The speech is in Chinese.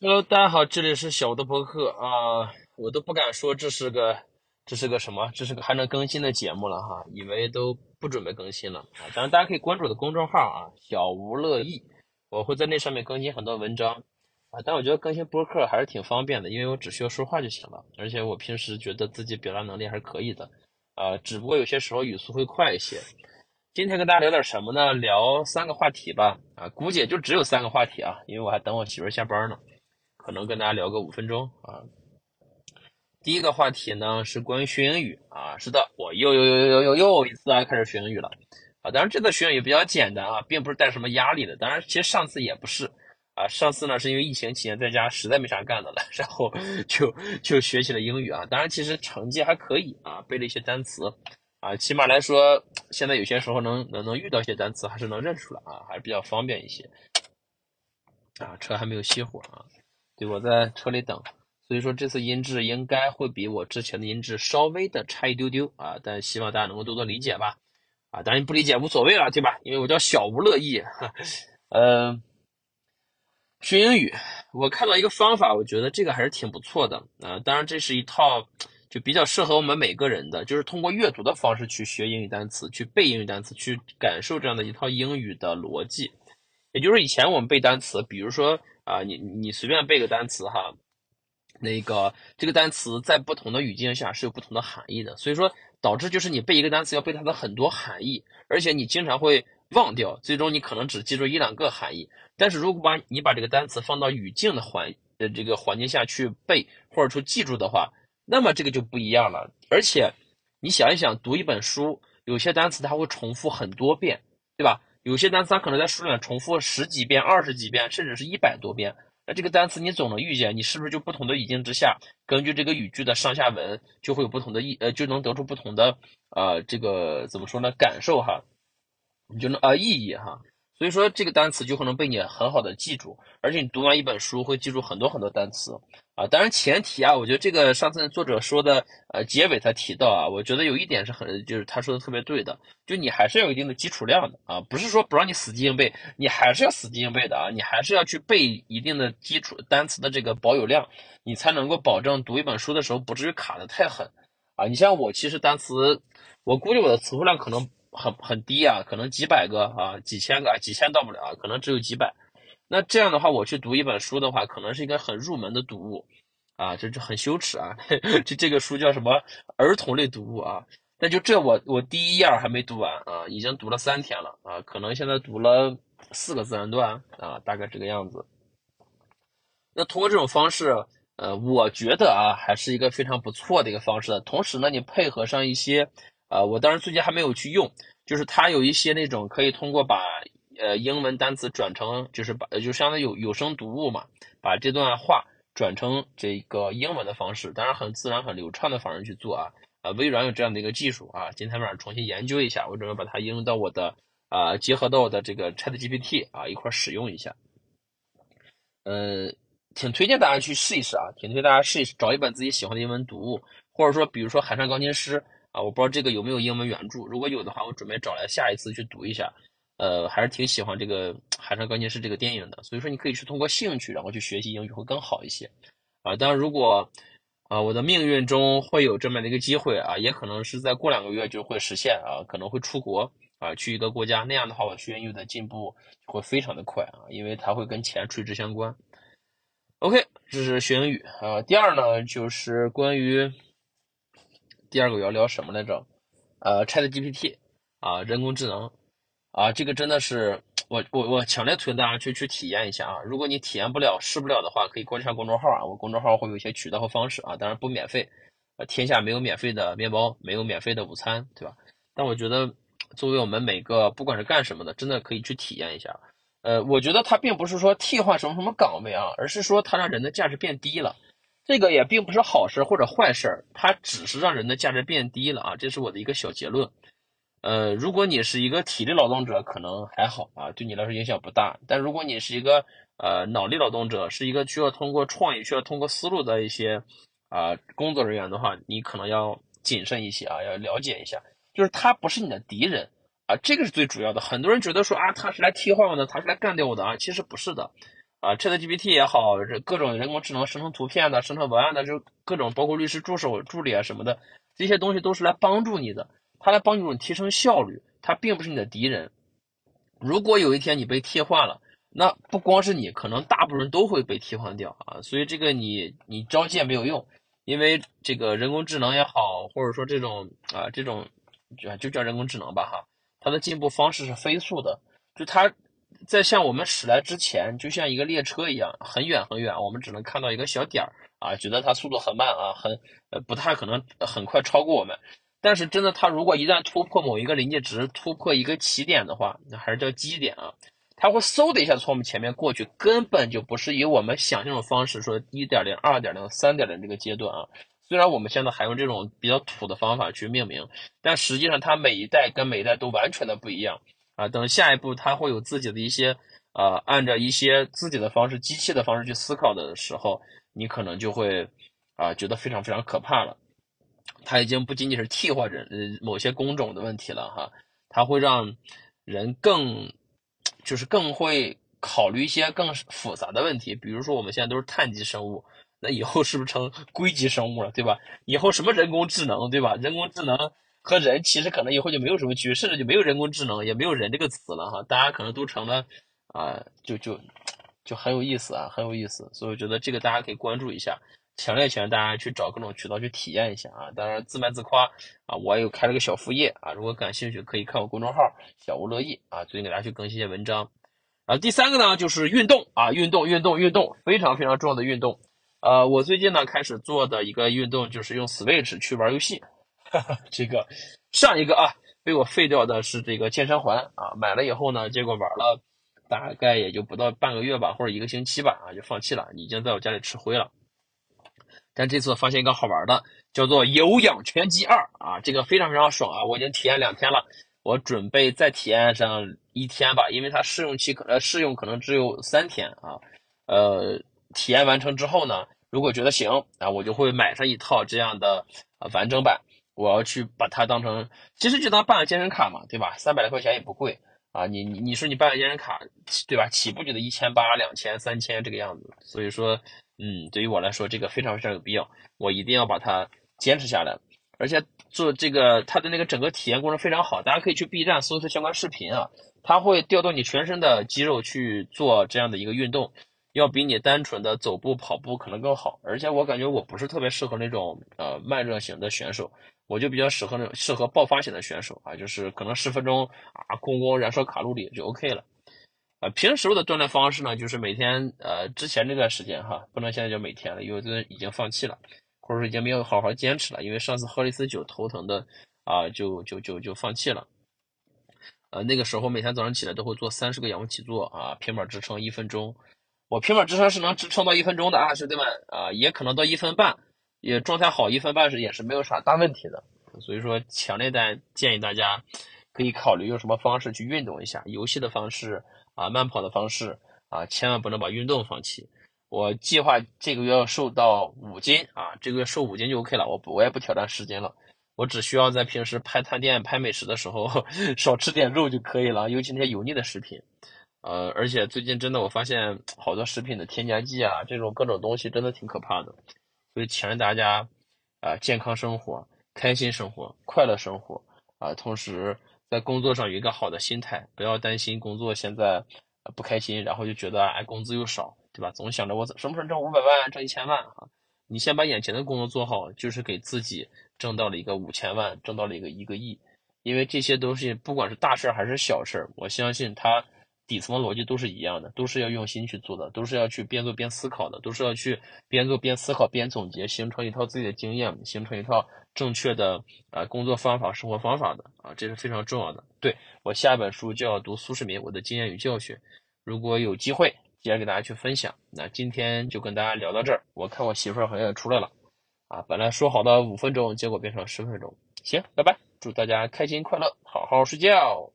Hello，大家好，这里是小的博客啊，我都不敢说这是个这是个什么，这是个还能更新的节目了哈，以为都不准备更新了啊。当然，大家可以关注我的公众号啊，小吴乐意，我会在那上面更新很多文章啊。但我觉得更新博客还是挺方便的，因为我只需要说话就行了，而且我平时觉得自己表达能力还是可以的啊，只不过有些时候语速会快一些。今天跟大家聊点什么呢？聊三个话题吧啊，估计也就只有三个话题啊，因为我还等我媳妇下班呢。可能跟大家聊个五分钟啊。第一个话题呢是关于学英语啊，是的，我又又又又又又一次啊开始学英语了啊。当然这次学英语比较简单啊，并不是带什么压力的。当然，其实上次也不是啊，上次呢是因为疫情期间在家实在没啥干的了，然后 就就学习了英语啊。当然，其实成绩还可以啊，背了一些单词啊，起码来说，现在有些时候能能能遇到一些单词，还是能认出来啊，还是比较方便一些啊。车还没有熄火啊。对，我在车里等，所以说这次音质应该会比我之前的音质稍微的差一丢丢啊，但希望大家能够多多理解吧，啊，当然不理解无所谓了，对吧？因为我叫小吴乐意，嗯，学英语，我看到一个方法，我觉得这个还是挺不错的啊，当然这是一套就比较适合我们每个人的，就是通过阅读的方式去学英语单词，去背英语单词，去感受这样的一套英语的逻辑，也就是以前我们背单词，比如说。啊，你你随便背个单词哈，那个这个单词在不同的语境下是有不同的含义的，所以说导致就是你背一个单词要背它的很多含义，而且你经常会忘掉，最终你可能只记住一两个含义。但是如果把你把这个单词放到语境的环呃这个环境下去背或者说记住的话，那么这个就不一样了。而且你想一想，读一本书，有些单词它会重复很多遍，对吧？有些单词它可能在书里面重复十几遍、二十几遍，甚至是一百多遍。那这个单词你总能遇见，你是不是就不同的语境之下，根据这个语句的上下文，就会有不同的意呃，就能得出不同的呃这个怎么说呢？感受哈，你就能啊意义哈。所以说这个单词就可能被你很好的记住，而且你读完一本书会记住很多很多单词啊。当然前提啊，我觉得这个上次作者说的呃结尾他提到啊，我觉得有一点是很就是他说的特别对的，就你还是要有一定的基础量的啊，不是说不让你死记硬背，你还是要死记硬背的啊，你还是要去背一定的基础单词的这个保有量，你才能够保证读一本书的时候不至于卡的太狠啊。你像我其实单词，我估计我的词汇量可能。很很低啊，可能几百个啊，几千个，几千到不了，可能只有几百。那这样的话，我去读一本书的话，可能是一个很入门的读物啊，这这很羞耻啊。这这个书叫什么儿童类读物啊？那就这我我第一页还没读完啊，已经读了三天了啊，可能现在读了四个自然段啊，大概这个样子。那通过这种方式，呃，我觉得啊，还是一个非常不错的一个方式。同时呢，你配合上一些。啊，我当然最近还没有去用，就是它有一些那种可以通过把呃英文单词转成，就是把就相当于有有声读物嘛，把这段话转成这个英文的方式，当然很自然很流畅的方式去做啊。啊，微软有这样的一个技术啊，今天晚上重新研究一下，我准备把它应用到我的啊，结合到我的这个 Chat GPT 啊一块使用一下。呃，挺推荐大家去试一试啊，挺推荐大家试一试，找一本自己喜欢的英文读物，或者说比如说《海上钢琴师》。啊，我不知道这个有没有英文原著，如果有的话，我准备找来下一次去读一下。呃，还是挺喜欢这个《海上钢琴师》这个电影的，所以说你可以去通过兴趣，然后去学习英语会更好一些。啊，当然如果啊我的命运中会有这么的一个机会啊，也可能是在过两个月就会实现啊，可能会出国啊去一个国家，那样的话我学英语的进步会非常的快啊，因为它会跟钱垂直相关。OK，这是学英语啊。第二呢，就是关于。第二个要聊什么来着？呃，Chat GPT 啊，人工智能啊，这个真的是 我我我强烈推荐大家去去体验一下啊！如果你体验不了、试不了的话，可以关注下公众号啊，我公众号会有一些渠道和方式啊，当然不免费。呃，天下没有免费的面包，没有免费的午餐，对吧？但我觉得，作为我们每个不管是干什么的，真的可以去体验一下。呃，我觉得它并不是说替换什么什么岗位啊，而是说它让人的价值变低了。这个也并不是好事或者坏事，它只是让人的价值变低了啊，这是我的一个小结论。呃，如果你是一个体力劳动者，可能还好啊，对你来说影响不大。但如果你是一个呃脑力劳动者，是一个需要通过创意、需要通过思路的一些啊工作人员的话，你可能要谨慎一些啊，要了解一下，就是他不是你的敌人啊，这个是最主要的。很多人觉得说啊，他是来替换我的，他是来干掉我的啊，其实不是的。啊，ChatGPT 也好，这各种人工智能生成图片的、生成文案的，就各种包括律师助手、助理啊什么的，这些东西都是来帮助你的，它来帮助你提升效率，它并不是你的敌人。如果有一天你被替换了，那不光是你，可能大部分人都会被替换掉啊。所以这个你你招借没有用，因为这个人工智能也好，或者说这种啊这种就就叫人工智能吧哈，它的进步方式是飞速的，就它。在向我们驶来之前，就像一个列车一样，很远很远，我们只能看到一个小点儿啊，觉得它速度很慢啊，很呃不太可能很快超过我们。但是真的，它如果一旦突破某一个临界值，突破一个起点的话，那还是叫基点啊，它会嗖的一下从我们前面过去，根本就不是以我们想象的方式说一点零、二点零、三点零这个阶段啊。虽然我们现在还用这种比较土的方法去命名，但实际上它每一代跟每一代都完全的不一样。啊，等下一步他会有自己的一些，呃，按照一些自己的方式、机器的方式去思考的时候，你可能就会，啊，觉得非常非常可怕了。它已经不仅仅是替换人，呃，某些工种的问题了哈，它会让人更，就是更会考虑一些更复杂的问题。比如说我们现在都是碳基生物，那以后是不是成硅基生物了，对吧？以后什么人工智能，对吧？人工智能。和人其实可能以后就没有什么区别，甚至就没有人工智能，也没有人这个词了哈。大家可能都成了啊，就就就很有意思啊，很有意思。所以我觉得这个大家可以关注一下，强烈劝大家去找各种渠道去体验一下啊。当然自卖自夸啊，我有开了个小副业啊，如果感兴趣可以看我公众号小吴乐意啊，最近给大家去更新一些文章。啊，第三个呢就是运动啊，运动运动运动，非常非常重要的运动。呃，我最近呢开始做的一个运动就是用 Switch 去玩游戏。这个上一个啊，被我废掉的是这个健身环啊，买了以后呢，结果玩了大概也就不到半个月吧，或者一个星期吧，啊，就放弃了，已经在我家里吃灰了。但这次发现一个好玩的，叫做有氧拳击二啊，这个非常非常爽啊，我已经体验两天了，我准备再体验上一天吧，因为它试用期可呃试用可能只有三天啊，呃，体验完成之后呢，如果觉得行啊，我就会买上一套这样的啊完整版。我要去把它当成，其实就当办个健身卡嘛，对吧？三百来块钱也不贵啊。你你你说你办个健身卡，对吧？起步就得一千八、两千、三千这个样子。所以说，嗯，对于我来说，这个非常非常有必要，我一定要把它坚持下来。而且做这个，它的那个整个体验过程非常好，大家可以去 B 站搜一搜相关视频啊。它会调动你全身的肌肉去做这样的一个运动。要比你单纯的走步跑步可能更好，而且我感觉我不是特别适合那种呃慢热型的选手，我就比较适合那种适合爆发型的选手啊，就是可能十分钟啊，空空燃烧卡路里就 OK 了。呃，平时的锻炼方式呢，就是每天呃之前这段时间哈，不能现在叫每天了，因为这已经放弃了，或者说已经没有好好坚持了，因为上次喝了一次酒头疼的啊，就就就就放弃了。呃，那个时候每天早上起来都会做三十个仰卧起坐啊，平板支撑一分钟。我平板支撑是能支撑到一分钟的啊，兄弟们啊，也可能到一分半，也状态好一分半是也是没有啥大问题的。所以说，强烈的建议大家可以考虑用什么方式去运动一下，游戏的方式啊，慢跑的方式啊，千万不能把运动放弃。我计划这个月要瘦到五斤啊，这个月瘦五斤就 OK 了，我不我也不挑战十斤了，我只需要在平时拍探店、拍美食的时候 少吃点肉就可以了，尤其那些油腻的食品。呃，而且最近真的我发现好多食品的添加剂啊，这种各种东西真的挺可怕的，所以请大家啊健康生活、开心生活、快乐生活啊，同时在工作上有一个好的心态，不要担心工作现在不开心，然后就觉得哎工资又少，对吧？总想着我什么时候挣五百万、挣一千万啊？你先把眼前的工作做好，就是给自己挣到了一个五千万，挣到了一个一个亿，因为这些东西不管是大事还是小事我相信它。底层的逻辑都是一样的，都是要用心去做的，都是要去边做边思考的，都是要去边做边思考边总结，形成一套自己的经验，形成一套正确的啊工作方法、生活方法的啊，这是非常重要的。对我下一本书就要读苏世民我的经验与教训，如果有机会，接着给大家去分享。那今天就跟大家聊到这儿，我看我媳妇儿好像也出来了啊，本来说好的五分钟，结果变成十分钟。行，拜拜，祝大家开心快乐，好好睡觉。